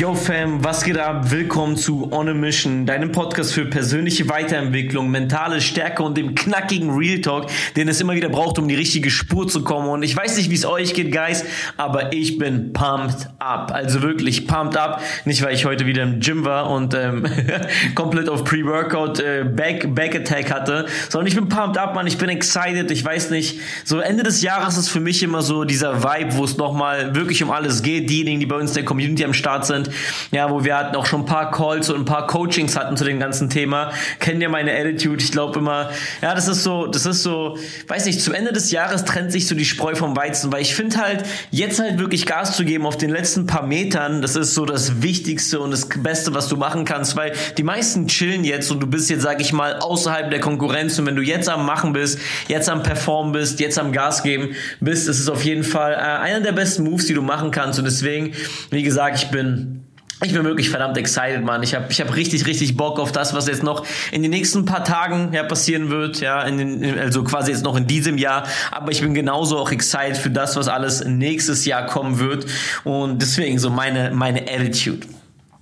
Yo Fam, was geht ab? Willkommen zu On a Mission, deinem Podcast für persönliche Weiterentwicklung, mentale Stärke und dem knackigen Real Talk, den es immer wieder braucht, um die richtige Spur zu kommen. Und ich weiß nicht, wie es euch geht, Guys, aber ich bin pumped up. Also wirklich pumped up. Nicht, weil ich heute wieder im Gym war und ähm, komplett auf Pre-Workout äh, Back, Back Attack hatte, sondern ich bin pumped up, man. Ich bin excited. Ich weiß nicht, so Ende des Jahres ist für mich immer so dieser Vibe, wo es nochmal wirklich um alles geht. Diejenigen, die bei uns in der Community am Start sind, sind, ja, wo wir hatten auch schon ein paar Calls und ein paar Coachings hatten zu dem ganzen Thema. Kennen ja meine Attitude. Ich glaube immer, ja, das ist so, das ist so, weiß nicht, zum Ende des Jahres trennt sich so die Spreu vom Weizen, weil ich finde halt, jetzt halt wirklich Gas zu geben auf den letzten paar Metern, das ist so das Wichtigste und das Beste, was du machen kannst, weil die meisten chillen jetzt und du bist jetzt, sag ich mal, außerhalb der Konkurrenz und wenn du jetzt am Machen bist, jetzt am Performen bist, jetzt am Gas geben bist, das ist auf jeden Fall äh, einer der besten Moves, die du machen kannst und deswegen, wie gesagt, ich bin ich bin wirklich verdammt excited, Mann. Ich habe ich hab richtig, richtig Bock auf das, was jetzt noch in den nächsten paar Tagen ja, passieren wird. Ja, in den, also quasi jetzt noch in diesem Jahr. Aber ich bin genauso auch excited für das, was alles nächstes Jahr kommen wird. Und deswegen so meine, meine Attitude.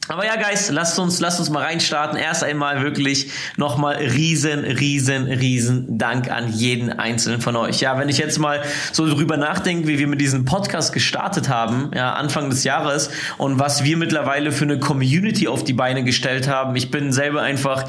Aber ja, Guys, lasst uns, lasst uns mal reinstarten. Erst einmal wirklich nochmal riesen, riesen, riesen Dank an jeden einzelnen von euch. Ja, wenn ich jetzt mal so drüber nachdenke, wie wir mit diesem Podcast gestartet haben, ja, Anfang des Jahres und was wir mittlerweile für eine Community auf die Beine gestellt haben. Ich bin selber einfach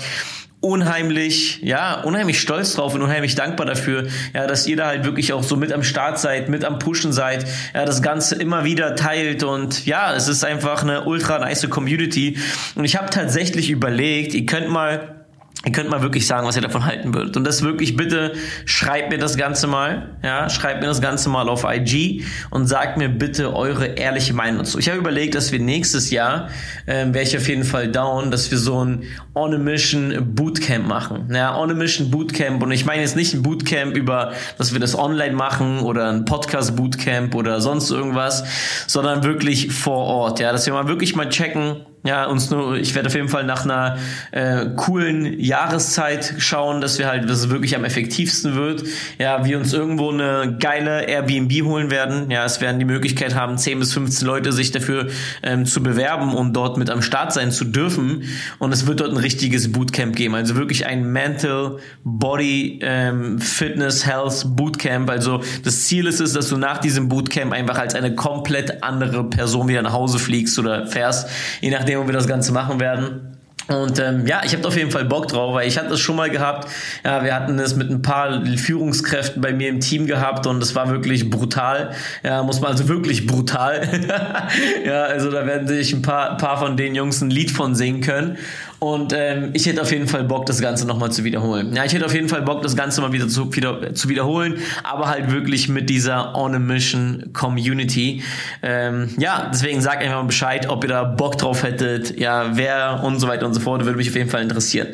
unheimlich, ja, unheimlich stolz drauf und unheimlich dankbar dafür, ja, dass ihr da halt wirklich auch so mit am Start seid, mit am Pushen seid, ja, das Ganze immer wieder teilt und ja, es ist einfach eine ultra nice Community. Und ich habe tatsächlich überlegt, ihr könnt mal Ihr könnt mal wirklich sagen, was ihr davon halten würdet. Und das wirklich bitte, schreibt mir das Ganze mal, ja, schreibt mir das Ganze mal auf IG und sagt mir bitte eure ehrliche Meinung dazu. Ich habe überlegt, dass wir nächstes Jahr, ähm, wäre ich auf jeden Fall down, dass wir so ein On a Mission Bootcamp machen. Ja, On a Mission Bootcamp. Und ich meine jetzt nicht ein Bootcamp über, dass wir das online machen oder ein Podcast Bootcamp oder sonst irgendwas, sondern wirklich vor Ort. Ja, dass wir mal wirklich mal checken, ja, uns nur, ich werde auf jeden Fall nach einer äh, coolen Jahreszeit schauen, dass wir halt, dass es wirklich am effektivsten wird. Ja, wir uns irgendwo eine geile Airbnb holen werden. Ja, es werden die Möglichkeit haben, 10 bis 15 Leute sich dafür ähm, zu bewerben und dort mit am Start sein zu dürfen. Und es wird dort ein richtiges Bootcamp geben. Also wirklich ein Mental Body ähm, Fitness Health Bootcamp. Also das Ziel ist es, dass du nach diesem Bootcamp einfach als eine komplett andere Person wieder nach Hause fliegst oder fährst, je nachdem nachdem wir das Ganze machen werden. Und ähm, ja, ich habe auf jeden Fall Bock drauf, weil ich hatte das schon mal gehabt. Ja, wir hatten es mit ein paar Führungskräften bei mir im Team gehabt und es war wirklich brutal. Ja, muss man also wirklich brutal. ja, also da werden sich ein paar, paar von den Jungs ein Lied von singen können. Und ähm, ich hätte auf jeden Fall Bock, das Ganze nochmal zu wiederholen. Ja, ich hätte auf jeden Fall Bock, das Ganze mal wieder zu, wieder, zu wiederholen, aber halt wirklich mit dieser On a Mission Community. Ähm, ja, deswegen sagt einfach mal Bescheid, ob ihr da Bock drauf hättet, ja, wer und so weiter und so fort, würde mich auf jeden Fall interessieren.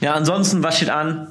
Ja, ansonsten, was steht an?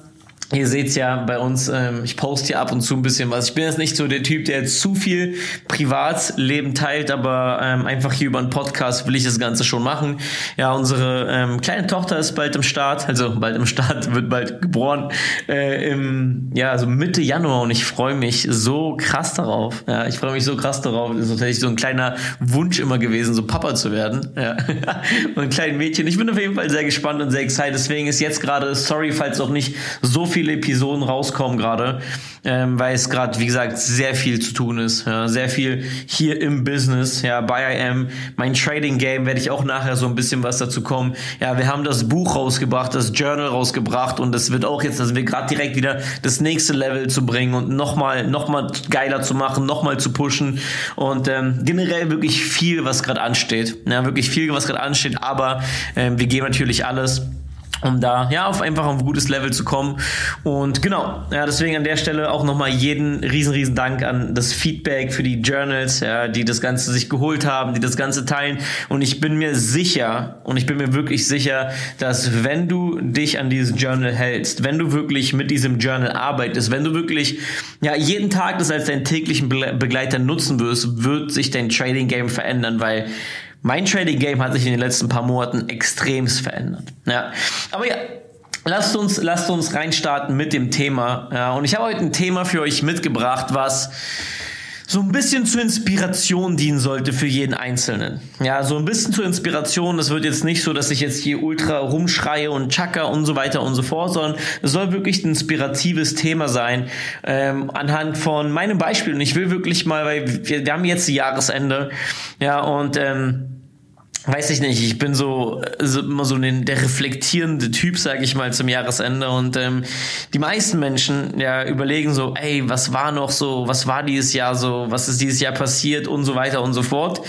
Ihr seht's ja bei uns, ähm, ich poste hier ab und zu ein bisschen was. Ich bin jetzt nicht so der Typ, der jetzt zu viel Privatleben teilt, aber ähm, einfach hier über einen Podcast will ich das Ganze schon machen. Ja, unsere ähm, kleine Tochter ist bald im Start, also bald im Start, wird bald geboren, äh, im, ja, also Mitte Januar und ich freue mich so krass darauf. Ja, ich freue mich so krass darauf. Das ist tatsächlich so ein kleiner Wunsch immer gewesen, so Papa zu werden. Ja. und ein kleines Mädchen. Ich bin auf jeden Fall sehr gespannt und sehr excited. Deswegen ist jetzt gerade, sorry, falls auch nicht so viel viele Episoden rauskommen gerade, ähm, weil es gerade, wie gesagt, sehr viel zu tun ist. Ja, sehr viel hier im Business, ja, bei IM. Mein Trading Game werde ich auch nachher so ein bisschen was dazu kommen. Ja, wir haben das Buch rausgebracht, das Journal rausgebracht und das wird auch jetzt, also wir gerade direkt wieder das nächste Level zu bringen und nochmal, nochmal geiler zu machen, nochmal zu pushen und ähm, generell wirklich viel, was gerade ansteht. Ja, wirklich viel, was gerade ansteht, aber ähm, wir geben natürlich alles um da ja auf einfach ein gutes Level zu kommen. Und genau ja deswegen an der Stelle auch nochmal jeden riesen riesen Dank an das Feedback für die Journals ja, die das Ganze sich geholt haben die das Ganze teilen. Und ich bin mir sicher und ich bin mir wirklich sicher dass wenn du dich an dieses Journal hältst wenn du wirklich mit diesem Journal arbeitest wenn du wirklich ja jeden Tag das als deinen täglichen Begleiter nutzen wirst wird sich dein Trading Game verändern weil mein Trading Game hat sich in den letzten paar Monaten extremst verändert. Ja. Aber ja, lasst uns, lasst uns reinstarten mit dem Thema. Ja, und ich habe heute ein Thema für euch mitgebracht, was so ein bisschen zur Inspiration dienen sollte für jeden Einzelnen. Ja, so ein bisschen zur Inspiration. Das wird jetzt nicht so, dass ich jetzt hier ultra rumschreie und chaka und so weiter und so fort, sondern es soll wirklich ein inspiratives Thema sein, ähm, anhand von meinem Beispiel. Und ich will wirklich mal, weil wir, wir haben jetzt Jahresende, ja, und ähm, weiß ich nicht, ich bin so, so immer so den, der reflektierende Typ, sage ich mal, zum Jahresende. Und ähm, die meisten Menschen ja überlegen so, ey, was war noch so, was war dieses Jahr so, was ist dieses Jahr passiert und so weiter und so fort.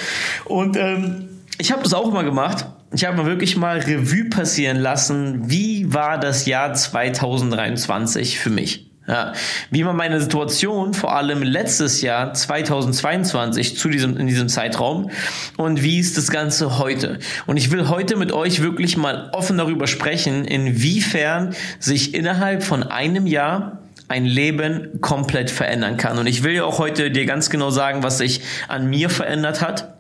Und ähm, ich habe das auch immer gemacht. Ich habe mal wirklich mal Revue passieren lassen, wie war das Jahr 2023 für mich. Ja, wie man meine Situation vor allem letztes Jahr 2022 zu diesem in diesem Zeitraum und wie ist das Ganze heute? Und ich will heute mit euch wirklich mal offen darüber sprechen, inwiefern sich innerhalb von einem Jahr ein Leben komplett verändern kann. Und ich will ja auch heute dir ganz genau sagen, was sich an mir verändert hat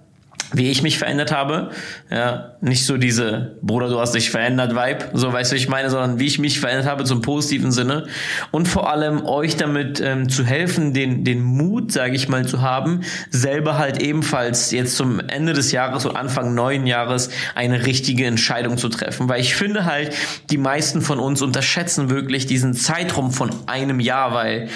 wie ich mich verändert habe. Ja, nicht so diese Bruder, du hast dich verändert Vibe, so weißt du, ich meine, sondern wie ich mich verändert habe zum positiven Sinne und vor allem euch damit ähm, zu helfen, den den Mut, sage ich mal, zu haben, selber halt ebenfalls jetzt zum Ende des Jahres und Anfang neuen Jahres eine richtige Entscheidung zu treffen, weil ich finde halt, die meisten von uns unterschätzen wirklich diesen Zeitraum von einem Jahr, weil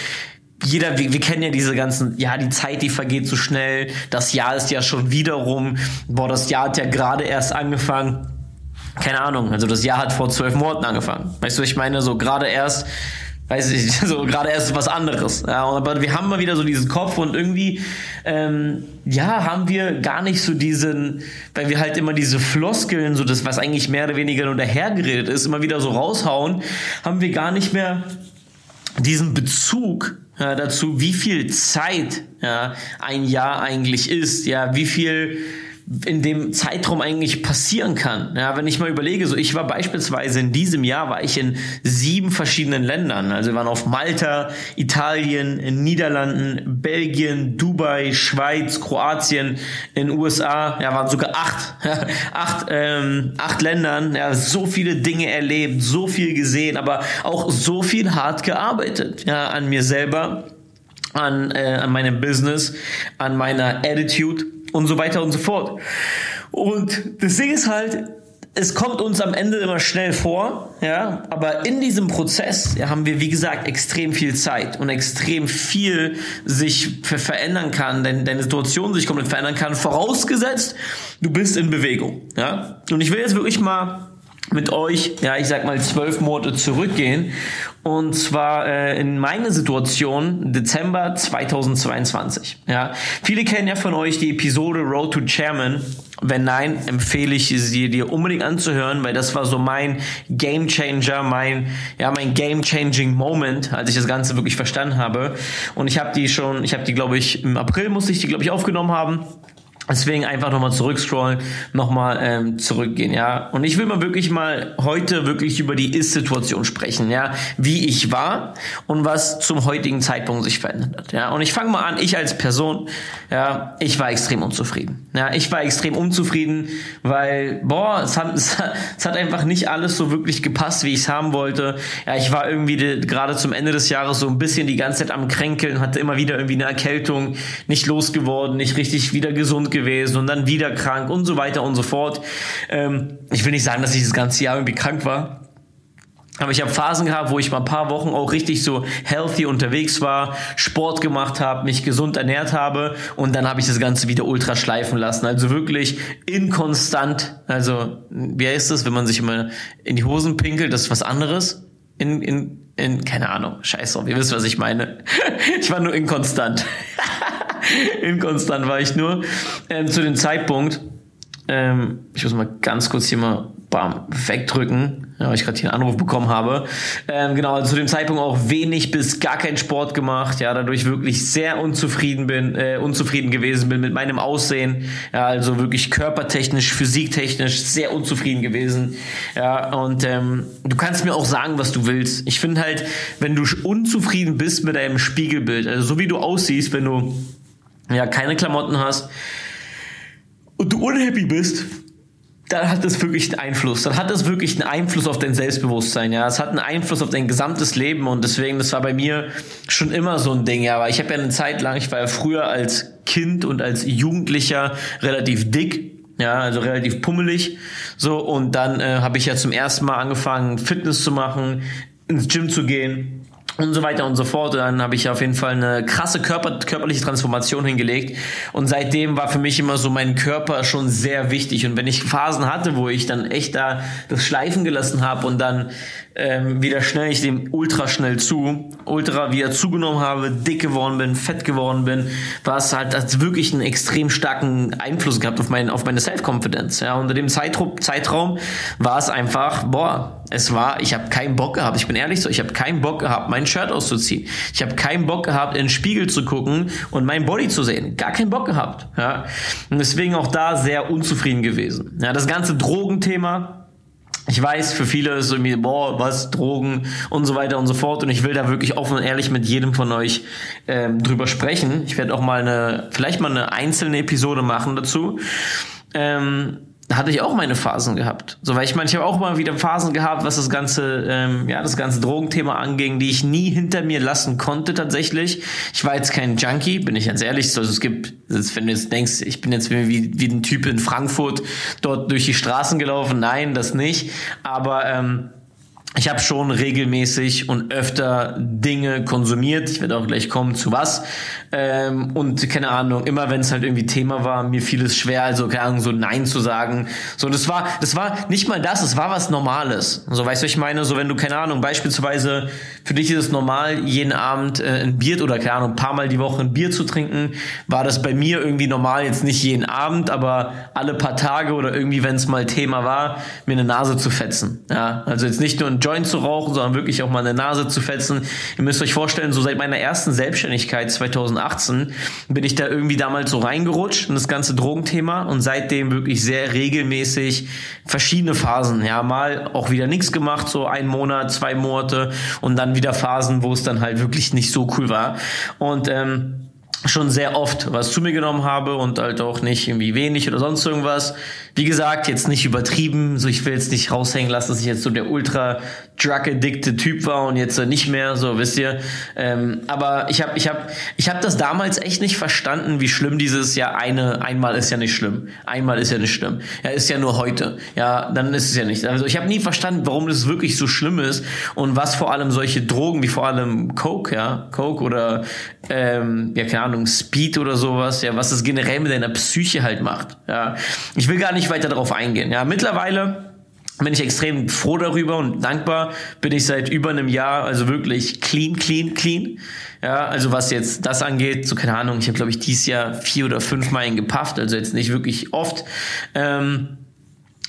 jeder, wir, wir kennen ja diese ganzen, ja, die Zeit, die vergeht so schnell, das Jahr ist ja schon wieder rum, boah, das Jahr hat ja gerade erst angefangen. Keine Ahnung, also das Jahr hat vor zwölf Monaten angefangen. Weißt du, ich meine, so gerade erst, weiß ich, so gerade erst was anderes. Ja, aber wir haben mal wieder so diesen Kopf und irgendwie, ähm, ja, haben wir gar nicht so diesen, weil wir halt immer diese Floskeln, so das, was eigentlich mehr oder weniger nur dahergeredet ist, immer wieder so raushauen, haben wir gar nicht mehr diesen Bezug dazu, wie viel Zeit ja, ein Jahr eigentlich ist, ja, wie viel in dem Zeitraum eigentlich passieren kann. Ja, wenn ich mal überlege, so ich war beispielsweise in diesem Jahr war ich in sieben verschiedenen Ländern. Also wir waren auf Malta, Italien, in Niederlanden, Belgien, Dubai, Schweiz, Kroatien, in USA. Ja, waren sogar acht, acht, ähm, acht Ländern. Ja, so viele Dinge erlebt, so viel gesehen, aber auch so viel hart gearbeitet. Ja, an mir selber, an, äh, an meinem Business, an meiner Attitude und so weiter und so fort. Und das Ding ist halt, es kommt uns am Ende immer schnell vor, ja, aber in diesem Prozess haben wir, wie gesagt, extrem viel Zeit und extrem viel sich verändern kann, denn deine Situation sich komplett verändern kann, vorausgesetzt, du bist in Bewegung, ja. Und ich will jetzt wirklich mal mit euch, ja, ich sag mal zwölf Monate zurückgehen und zwar äh, in meine Situation Dezember 2022. Ja, viele kennen ja von euch die Episode Road to Chairman. Wenn nein, empfehle ich sie dir unbedingt anzuhören, weil das war so mein Game Changer, mein ja mein Game Changing Moment, als ich das Ganze wirklich verstanden habe. Und ich habe die schon, ich habe die glaube ich im April musste ich die glaube ich aufgenommen haben. Deswegen einfach nochmal zurückscrollen, nochmal ähm, zurückgehen, ja. Und ich will mal wirklich mal heute wirklich über die Ist-Situation sprechen, ja, wie ich war und was zum heutigen Zeitpunkt sich verändert hat, ja. Und ich fange mal an, ich als Person, ja, ich war extrem unzufrieden, ja. Ich war extrem unzufrieden, weil, boah, es hat, es hat, es hat einfach nicht alles so wirklich gepasst, wie ich es haben wollte. Ja, ich war irgendwie gerade zum Ende des Jahres so ein bisschen die ganze Zeit am Kränkeln, hatte immer wieder irgendwie eine Erkältung, nicht losgeworden, nicht richtig wieder gesund gewesen und dann wieder krank und so weiter und so fort. Ähm, ich will nicht sagen, dass ich das ganze Jahr irgendwie krank war. Aber ich habe Phasen gehabt, wo ich mal ein paar Wochen auch richtig so healthy unterwegs war, Sport gemacht habe, mich gesund ernährt habe und dann habe ich das Ganze wieder ultra schleifen lassen. Also wirklich inkonstant. Also wie heißt das, wenn man sich immer in die Hosen pinkelt, das ist was anderes. In, in, in, keine Ahnung, scheiß drauf, ihr wisst, was ich meine. ich war nur inkonstant. inkonstant war ich nur. Ähm, zu dem Zeitpunkt, ähm, ich muss mal ganz kurz hier mal bam, wegdrücken, ja, weil ich gerade hier einen Anruf bekommen habe. Ähm, genau, also zu dem Zeitpunkt auch wenig bis gar keinen Sport gemacht, ja, dadurch wirklich sehr unzufrieden bin, äh, unzufrieden gewesen bin mit meinem Aussehen, ja, also wirklich körpertechnisch, physiktechnisch sehr unzufrieden gewesen, ja, und ähm, du kannst mir auch sagen, was du willst. Ich finde halt, wenn du unzufrieden bist mit deinem Spiegelbild, also so wie du aussiehst, wenn du ja keine Klamotten hast und du unhappy bist, dann hat es wirklich einen Einfluss. Dann hat es wirklich einen Einfluss auf dein Selbstbewusstsein, ja. Es hat einen Einfluss auf dein gesamtes Leben und deswegen, das war bei mir schon immer so ein Ding, ja. Aber ich habe ja eine Zeit lang, ich war ja früher als Kind und als Jugendlicher relativ dick, ja, also relativ pummelig, so und dann äh, habe ich ja zum ersten Mal angefangen, Fitness zu machen, ins Gym zu gehen und so weiter und so fort. Und dann habe ich auf jeden Fall eine krasse Körper, körperliche Transformation hingelegt. Und seitdem war für mich immer so mein Körper schon sehr wichtig. Und wenn ich Phasen hatte, wo ich dann echt da das Schleifen gelassen habe und dann ähm, wieder schnell ich dem ultra schnell zu, ultra wieder zugenommen habe, dick geworden bin, fett geworden bin, war es halt hat wirklich einen extrem starken Einfluss gehabt auf, mein, auf meine Self-Confidence. Ja, unter dem Zeitraum, Zeitraum war es einfach, boah, es war, ich habe keinen Bock gehabt, ich bin ehrlich so, ich habe keinen Bock gehabt, mein Shirt auszuziehen. Ich habe keinen Bock gehabt, in den Spiegel zu gucken und mein Body zu sehen. Gar keinen Bock gehabt. Ja. Und deswegen auch da sehr unzufrieden gewesen. Ja, das ganze Drogenthema, ich weiß, für viele ist irgendwie, boah, was, Drogen und so weiter und so fort. Und ich will da wirklich offen und ehrlich mit jedem von euch ähm, drüber sprechen. Ich werde auch mal eine, vielleicht mal eine einzelne Episode machen dazu. Ähm, da hatte ich auch meine Phasen gehabt. So, weil ich meine, ich habe auch mal wieder Phasen gehabt, was das ganze, ähm, ja, das ganze Drogenthema anging, die ich nie hinter mir lassen konnte tatsächlich. Ich war jetzt kein Junkie, bin ich ganz ehrlich. Also es gibt, wenn du jetzt denkst, ich bin jetzt wie, wie ein Typ in Frankfurt dort durch die Straßen gelaufen, nein, das nicht. Aber ähm, ich habe schon regelmäßig und öfter Dinge konsumiert. Ich werde auch gleich kommen zu was. Ähm, und keine Ahnung, immer wenn es halt irgendwie Thema war, mir fiel es schwer, also keine Ahnung, so Nein zu sagen. So, das war, das war nicht mal das, es war was Normales. So, weißt du, ich meine, so wenn du, keine Ahnung, beispielsweise, für dich ist es normal, jeden Abend äh, ein Bier oder keine Ahnung, ein paar Mal die Woche ein Bier zu trinken, war das bei mir irgendwie normal, jetzt nicht jeden Abend, aber alle paar Tage oder irgendwie, wenn es mal Thema war, mir eine Nase zu fetzen. Ja, also jetzt nicht nur ein Joint zu rauchen, sondern wirklich auch mal eine Nase zu fetzen. Ihr müsst euch vorstellen, so seit meiner ersten Selbstständigkeit 2018 bin ich da irgendwie damals so reingerutscht in das ganze Drogenthema und seitdem wirklich sehr regelmäßig verschiedene Phasen. Ja, mal auch wieder nichts gemacht, so ein Monat, zwei Monate und dann wieder Phasen, wo es dann halt wirklich nicht so cool war. Und ähm, schon sehr oft was zu mir genommen habe und halt auch nicht irgendwie wenig oder sonst irgendwas. Wie gesagt, jetzt nicht übertrieben, so ich will jetzt nicht raushängen lassen, dass ich jetzt so der ultra drug-addicted Typ war und jetzt nicht mehr, so wisst ihr. Ähm, aber ich habe ich hab, ich hab das damals echt nicht verstanden, wie schlimm dieses ja eine einmal ist ja nicht schlimm, einmal ist ja nicht schlimm, ja ist ja nur heute, ja dann ist es ja nicht. Also ich habe nie verstanden, warum das wirklich so schlimm ist und was vor allem solche Drogen wie vor allem Coke, ja Coke oder ähm, ja keine Ahnung Speed oder sowas, ja was das generell mit deiner Psyche halt macht. Ja, ich will gar nicht weiter darauf eingehen. Ja, mittlerweile bin ich extrem froh darüber und dankbar. Bin ich seit über einem Jahr, also wirklich clean, clean, clean. Ja, also was jetzt das angeht, so keine Ahnung, ich habe glaube ich dieses Jahr vier oder fünf Mal gepafft, also jetzt nicht wirklich oft. Ähm,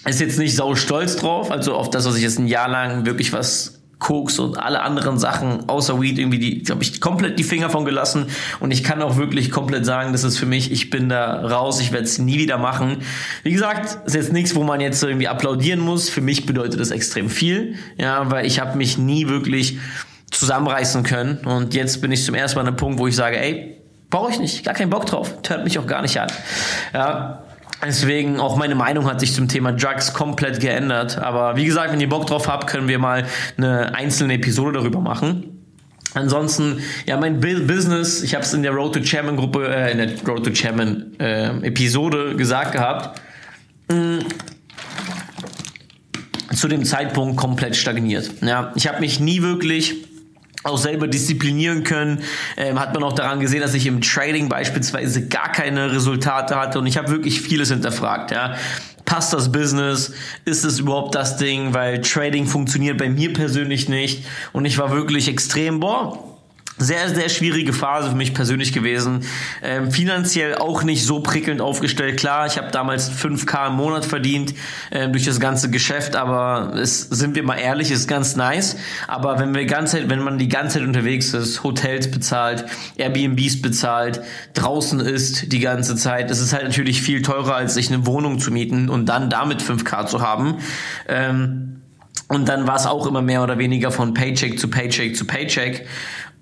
ist jetzt nicht sau stolz drauf, also auf das, was ich jetzt ein Jahr lang wirklich was Koks und alle anderen Sachen außer Weed irgendwie die, habe ich komplett die Finger von gelassen und ich kann auch wirklich komplett sagen, das ist für mich, ich bin da raus, ich werde es nie wieder machen. Wie gesagt, ist jetzt nichts, wo man jetzt irgendwie applaudieren muss. Für mich bedeutet das extrem viel, ja, weil ich habe mich nie wirklich zusammenreißen können und jetzt bin ich zum ersten Mal an einem Punkt, wo ich sage, ey, brauche ich nicht, gar keinen Bock drauf, hört mich auch gar nicht an. Ja, Deswegen auch meine Meinung hat sich zum Thema Drugs komplett geändert. Aber wie gesagt, wenn ihr Bock drauf habt, können wir mal eine einzelne Episode darüber machen. Ansonsten, ja, mein Business, ich habe es in der Road to Chairman Gruppe, äh, in der Road to Chairman äh, Episode gesagt gehabt, mh, mm, zu dem Zeitpunkt komplett stagniert. Ja, ich habe mich nie wirklich auch selber disziplinieren können. Ähm, hat man auch daran gesehen, dass ich im Trading beispielsweise gar keine Resultate hatte und ich habe wirklich vieles hinterfragt. Ja. Passt das Business? Ist es überhaupt das Ding? Weil Trading funktioniert bei mir persönlich nicht und ich war wirklich extrem, boah, sehr, sehr schwierige Phase für mich persönlich gewesen. Ähm, finanziell auch nicht so prickelnd aufgestellt. Klar, ich habe damals 5K im Monat verdient ähm, durch das ganze Geschäft, aber es sind wir mal ehrlich, ist ganz nice. Aber wenn wir ganze wenn man die ganze Zeit unterwegs ist, Hotels bezahlt, Airbnbs bezahlt, draußen ist die ganze Zeit, das ist halt natürlich viel teurer, als sich eine Wohnung zu mieten und dann damit 5K zu haben. Ähm, und dann war es auch immer mehr oder weniger von Paycheck zu Paycheck zu Paycheck.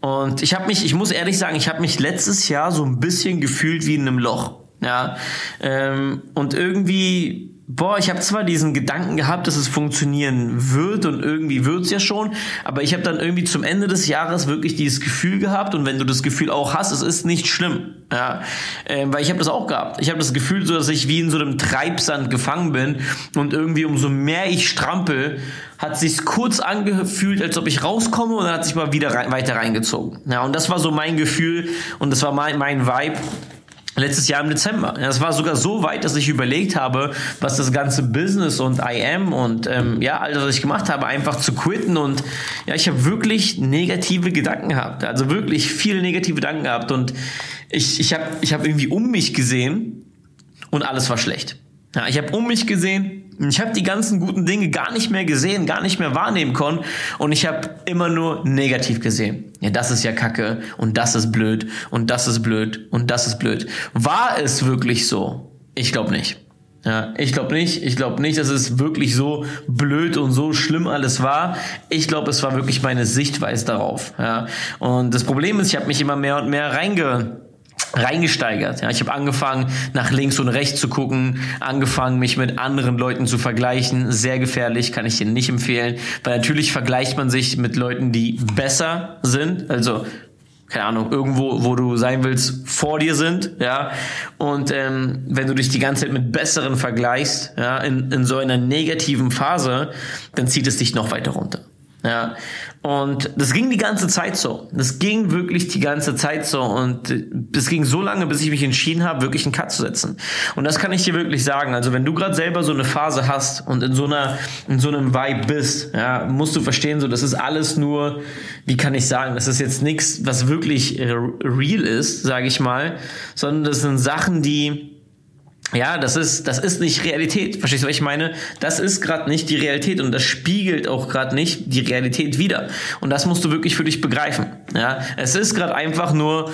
Und ich habe mich, ich muss ehrlich sagen, ich habe mich letztes Jahr so ein bisschen gefühlt wie in einem Loch. Ja, ähm, und irgendwie boah, ich habe zwar diesen Gedanken gehabt, dass es funktionieren wird und irgendwie wird's ja schon, aber ich habe dann irgendwie zum Ende des Jahres wirklich dieses Gefühl gehabt und wenn du das Gefühl auch hast, es ist nicht schlimm, ja, äh, weil ich habe das auch gehabt. Ich habe das Gefühl, so dass ich wie in so einem Treibsand gefangen bin und irgendwie umso mehr ich strampel, hat sich's kurz angefühlt, als ob ich rauskomme und dann hat sich mal wieder rein, weiter reingezogen. Ja, und das war so mein Gefühl und das war mein, mein Vibe letztes Jahr im Dezember. Es war sogar so weit, dass ich überlegt habe, was das ganze Business und IM und ähm, ja, all das, was ich gemacht habe, einfach zu quitten. Und ja, ich habe wirklich negative Gedanken gehabt. Also wirklich viele negative Gedanken gehabt. Und ich, ich habe ich hab irgendwie um mich gesehen und alles war schlecht. Ja, ich habe um mich gesehen, ich habe die ganzen guten Dinge gar nicht mehr gesehen, gar nicht mehr wahrnehmen können und ich habe immer nur negativ gesehen. Ja, das ist ja Kacke und das ist blöd und das ist blöd und das ist blöd. War es wirklich so? Ich glaube nicht. Ja, ich glaube nicht. Ich glaube nicht, dass es wirklich so blöd und so schlimm alles war. Ich glaube, es war wirklich meine Sichtweise darauf. Ja, und das Problem ist, ich habe mich immer mehr und mehr reinge reingesteigert. Ja, ich habe angefangen, nach links und rechts zu gucken, angefangen, mich mit anderen Leuten zu vergleichen. Sehr gefährlich, kann ich dir nicht empfehlen, weil natürlich vergleicht man sich mit Leuten, die besser sind. Also keine Ahnung, irgendwo, wo du sein willst, vor dir sind, ja. Und ähm, wenn du dich die ganze Zeit mit Besseren vergleichst, ja, in, in so einer negativen Phase, dann zieht es dich noch weiter runter. Ja, und das ging die ganze Zeit so. Das ging wirklich die ganze Zeit so. Und es ging so lange, bis ich mich entschieden habe, wirklich einen Cut zu setzen. Und das kann ich dir wirklich sagen. Also wenn du gerade selber so eine Phase hast und in so einer, in so einem Vibe bist, ja, musst du verstehen, so, das ist alles nur, wie kann ich sagen, das ist jetzt nichts, was wirklich real ist, sage ich mal, sondern das sind Sachen, die, ja, das ist, das ist nicht Realität. Verstehst du, was ich meine? Das ist gerade nicht die Realität und das spiegelt auch gerade nicht die Realität wieder. Und das musst du wirklich für dich begreifen. Ja, es ist gerade einfach nur,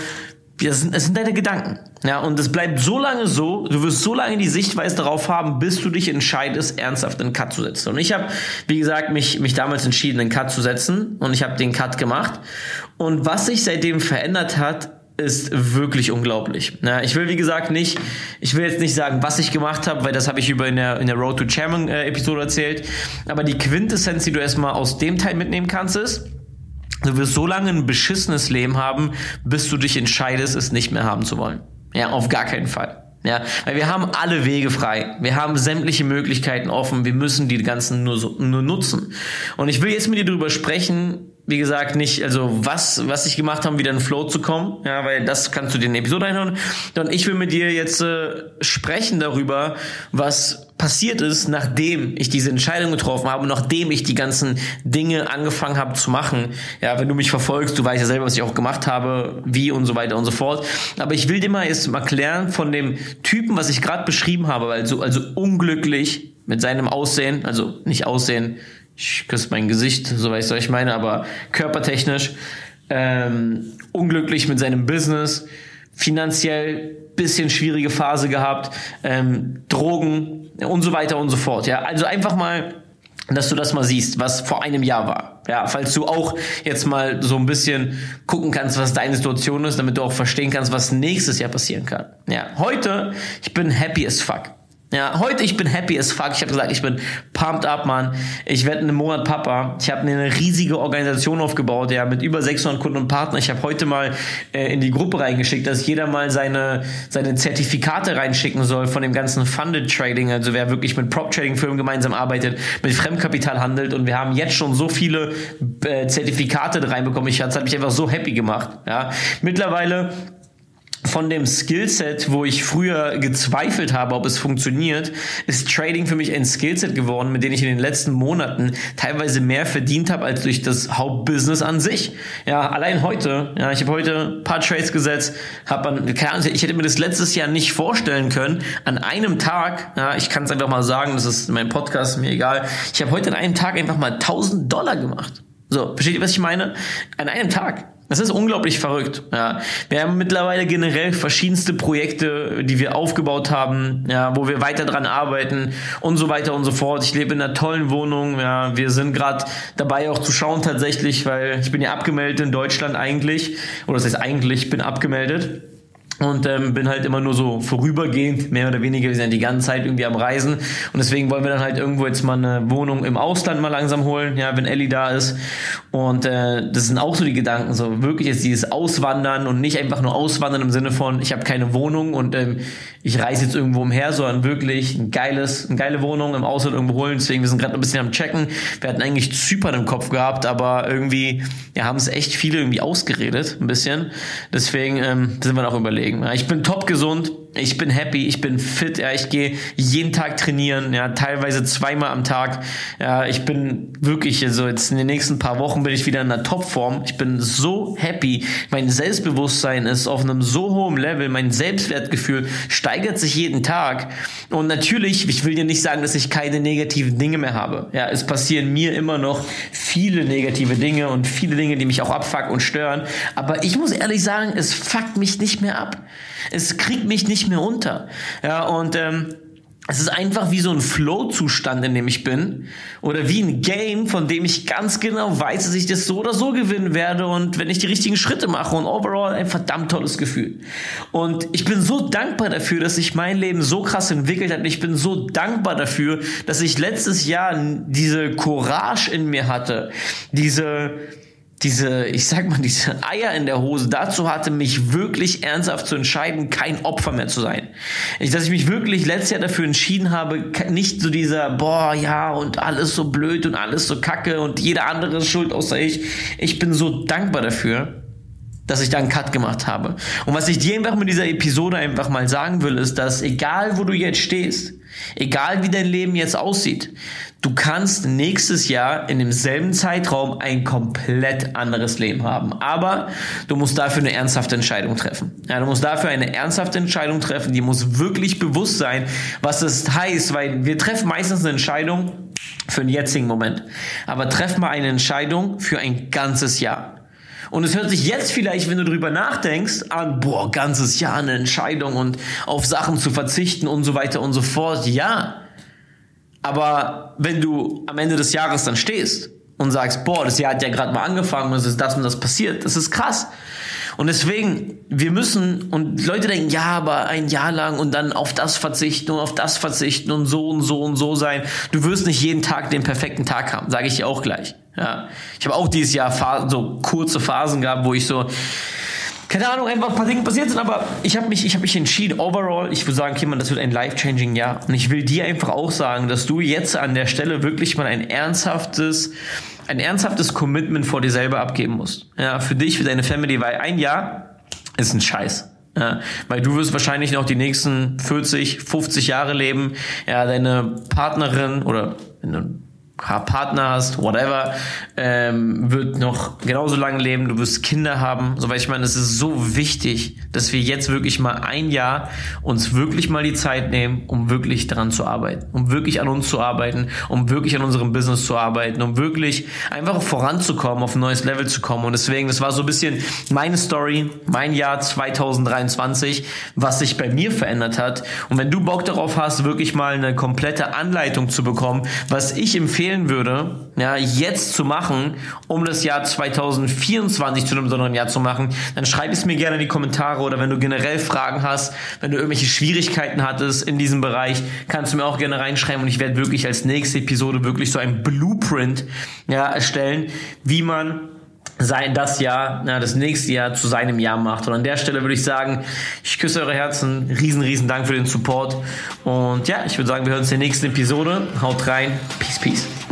es sind, sind deine Gedanken. Ja, und es bleibt so lange so, du wirst so lange die Sichtweise darauf haben, bis du dich entscheidest, ernsthaft einen Cut zu setzen. Und ich habe, wie gesagt, mich, mich damals entschieden, einen Cut zu setzen und ich habe den Cut gemacht. Und was sich seitdem verändert hat, ist wirklich unglaublich. Ja, ich will, wie gesagt, nicht, ich will jetzt nicht sagen, was ich gemacht habe, weil das habe ich über in der, in der Road to Chairman äh, Episode erzählt. Aber die Quintessenz, die du erstmal aus dem Teil mitnehmen kannst, ist, du wirst so lange ein beschissenes Leben haben, bis du dich entscheidest, es nicht mehr haben zu wollen. Ja, auf gar keinen Fall. Ja, weil wir haben alle Wege frei. Wir haben sämtliche Möglichkeiten offen. Wir müssen die ganzen nur, so, nur nutzen. Und ich will jetzt mit dir darüber sprechen, wie gesagt, nicht, also was, was ich gemacht habe, wieder in Flow zu kommen, ja, weil das kannst du dir in der Episode einhören. Und ich will mit dir jetzt äh, sprechen darüber, was passiert ist, nachdem ich diese Entscheidung getroffen habe, nachdem ich die ganzen Dinge angefangen habe zu machen. Ja, wenn du mich verfolgst, du weißt ja selber, was ich auch gemacht habe, wie und so weiter und so fort. Aber ich will dir mal jetzt mal klären von dem Typen, was ich gerade beschrieben habe, also, also unglücklich mit seinem Aussehen, also nicht Aussehen, ich küsse mein Gesicht, so du, was ich meine, aber körpertechnisch, ähm, unglücklich mit seinem Business, finanziell bisschen schwierige Phase gehabt, ähm, Drogen und so weiter und so fort. Ja, also einfach mal, dass du das mal siehst, was vor einem Jahr war. Ja, falls du auch jetzt mal so ein bisschen gucken kannst, was deine Situation ist, damit du auch verstehen kannst, was nächstes Jahr passieren kann. Ja, heute, ich bin happy as fuck. Ja, heute ich bin happy as fuck. Ich habe gesagt, ich bin pumped up, Mann. Ich werde einen Monat Papa. Ich habe eine riesige Organisation aufgebaut, ja, mit über 600 Kunden und Partnern. Ich habe heute mal äh, in die Gruppe reingeschickt, dass jeder mal seine seine Zertifikate reinschicken soll von dem ganzen Funded Trading, also wer wirklich mit Prop Trading Firmen gemeinsam arbeitet, mit Fremdkapital handelt und wir haben jetzt schon so viele äh, Zertifikate reinbekommen. Ich das hat mich einfach so happy gemacht, ja. Mittlerweile von dem Skillset, wo ich früher gezweifelt habe, ob es funktioniert, ist Trading für mich ein Skillset geworden, mit dem ich in den letzten Monaten teilweise mehr verdient habe als durch das Hauptbusiness an sich. Ja, allein heute, ja, ich habe heute ein paar Trades gesetzt, habe ich hätte mir das letztes Jahr nicht vorstellen können, an einem Tag, ja, ich kann es einfach mal sagen, das ist mein Podcast, mir egal, ich habe heute an einem Tag einfach mal 1000 Dollar gemacht. So, versteht ihr, was ich meine? An einem Tag. Das ist unglaublich verrückt. Ja. Wir haben mittlerweile generell verschiedenste Projekte, die wir aufgebaut haben, ja, wo wir weiter dran arbeiten und so weiter und so fort. Ich lebe in einer tollen Wohnung. Ja. Wir sind gerade dabei auch zu schauen tatsächlich, weil ich bin ja abgemeldet in Deutschland eigentlich. Oder das heißt eigentlich, ich bin abgemeldet. Und ähm, bin halt immer nur so vorübergehend, mehr oder weniger, wir sind ja die ganze Zeit irgendwie am Reisen. Und deswegen wollen wir dann halt irgendwo jetzt mal eine Wohnung im Ausland mal langsam holen, ja, wenn Ellie da ist. Und äh, das sind auch so die Gedanken, so wirklich jetzt dieses Auswandern und nicht einfach nur Auswandern im Sinne von, ich habe keine Wohnung und ähm, ich reise jetzt irgendwo umher, sondern wirklich ein geiles, eine geile Wohnung im Ausland irgendwo holen, deswegen wir sind gerade ein bisschen am checken, wir hatten eigentlich Zypern im Kopf gehabt, aber irgendwie, ja, haben es echt viele irgendwie ausgeredet, ein bisschen, deswegen ähm, sind wir noch überlegen deswegen. Ich bin top gesund, ich bin happy, ich bin fit, ja, ich gehe jeden Tag trainieren, ja, teilweise zweimal am Tag. Ja, ich bin wirklich, also jetzt in den nächsten paar Wochen bin ich wieder in einer Topform. Ich bin so happy. Mein Selbstbewusstsein ist auf einem so hohen Level, mein Selbstwertgefühl steigert sich jeden Tag. Und natürlich, ich will dir nicht sagen, dass ich keine negativen Dinge mehr habe. Ja, es passieren mir immer noch viele negative Dinge und viele Dinge, die mich auch abfucken und stören. Aber ich muss ehrlich sagen, es fuckt mich nicht mehr ab. Es kriegt mich nicht mehr unter. Ja, und ähm, es ist einfach wie so ein Flow-Zustand, in dem ich bin. Oder wie ein Game, von dem ich ganz genau weiß, dass ich das so oder so gewinnen werde. Und wenn ich die richtigen Schritte mache und overall ein verdammt tolles Gefühl. Und ich bin so dankbar dafür, dass sich mein Leben so krass entwickelt hat. Und ich bin so dankbar dafür, dass ich letztes Jahr diese Courage in mir hatte. Diese, diese, ich sag mal, diese Eier in der Hose dazu hatte, mich wirklich ernsthaft zu entscheiden, kein Opfer mehr zu sein. Ich, dass ich mich wirklich letztes Jahr dafür entschieden habe, nicht so dieser, boah, ja, und alles so blöd und alles so kacke und jeder andere ist schuld außer ich. Ich bin so dankbar dafür, dass ich da einen Cut gemacht habe. Und was ich dir einfach mit dieser Episode einfach mal sagen will, ist, dass egal wo du jetzt stehst, egal wie dein Leben jetzt aussieht, du kannst nächstes Jahr in demselben Zeitraum ein komplett anderes Leben haben. Aber du musst dafür eine ernsthafte Entscheidung treffen. Ja, du musst dafür eine ernsthafte Entscheidung treffen, die muss wirklich bewusst sein, was das heißt, weil wir treffen meistens eine Entscheidung für den jetzigen Moment. Aber treff mal eine Entscheidung für ein ganzes Jahr. Und es hört sich jetzt vielleicht, wenn du drüber nachdenkst, an, boah, ganzes Jahr eine Entscheidung und auf Sachen zu verzichten und so weiter und so fort. Ja. Aber wenn du am Ende des Jahres dann stehst und sagst, boah, das Jahr hat ja gerade mal angefangen und es ist das und das passiert, das ist krass. Und deswegen, wir müssen, und Leute denken, ja, aber ein Jahr lang und dann auf das verzichten und auf das verzichten und so und so und so sein. Du wirst nicht jeden Tag den perfekten Tag haben, sage ich dir auch gleich. Ja. Ich habe auch dieses Jahr so kurze Phasen gehabt, wo ich so, keine Ahnung, einfach ein paar Dinge passiert sind, aber ich habe mich, ich habe mich entschieden, overall, ich würde sagen, okay, man, das wird ein life-changing Jahr. Und ich will dir einfach auch sagen, dass du jetzt an der Stelle wirklich mal ein ernsthaftes, ein ernsthaftes Commitment vor dir selber abgeben musst. Ja, für dich, für deine Family, weil ein Jahr ist ein Scheiß. Ja, weil du wirst wahrscheinlich noch die nächsten 40, 50 Jahre leben. Ja, deine Partnerin oder wenn du Partner hast, whatever, ähm, wird noch genauso lange leben, du wirst Kinder haben. So, weil ich meine, es ist so wichtig, dass wir jetzt wirklich mal ein Jahr uns wirklich mal die Zeit nehmen, um wirklich daran zu arbeiten, um wirklich an uns zu arbeiten, um wirklich an unserem Business zu arbeiten, um wirklich einfach voranzukommen, auf ein neues Level zu kommen. Und deswegen, das war so ein bisschen meine Story, mein Jahr 2023, was sich bei mir verändert hat. Und wenn du Bock darauf hast, wirklich mal eine komplette Anleitung zu bekommen, was ich empfehle, empfehlen würde, ja, jetzt zu machen, um das Jahr 2024 zu einem besonderen Jahr zu machen, dann schreib es mir gerne in die Kommentare oder wenn du generell Fragen hast, wenn du irgendwelche Schwierigkeiten hattest in diesem Bereich, kannst du mir auch gerne reinschreiben und ich werde wirklich als nächste Episode wirklich so ein Blueprint ja, erstellen, wie man sein das Jahr, ja, das nächste Jahr zu seinem Jahr macht. Und an der Stelle würde ich sagen, ich küsse eure Herzen. Riesen, riesen Dank für den Support. Und ja, ich würde sagen, wir hören uns in der nächsten Episode. Haut rein. Peace, peace.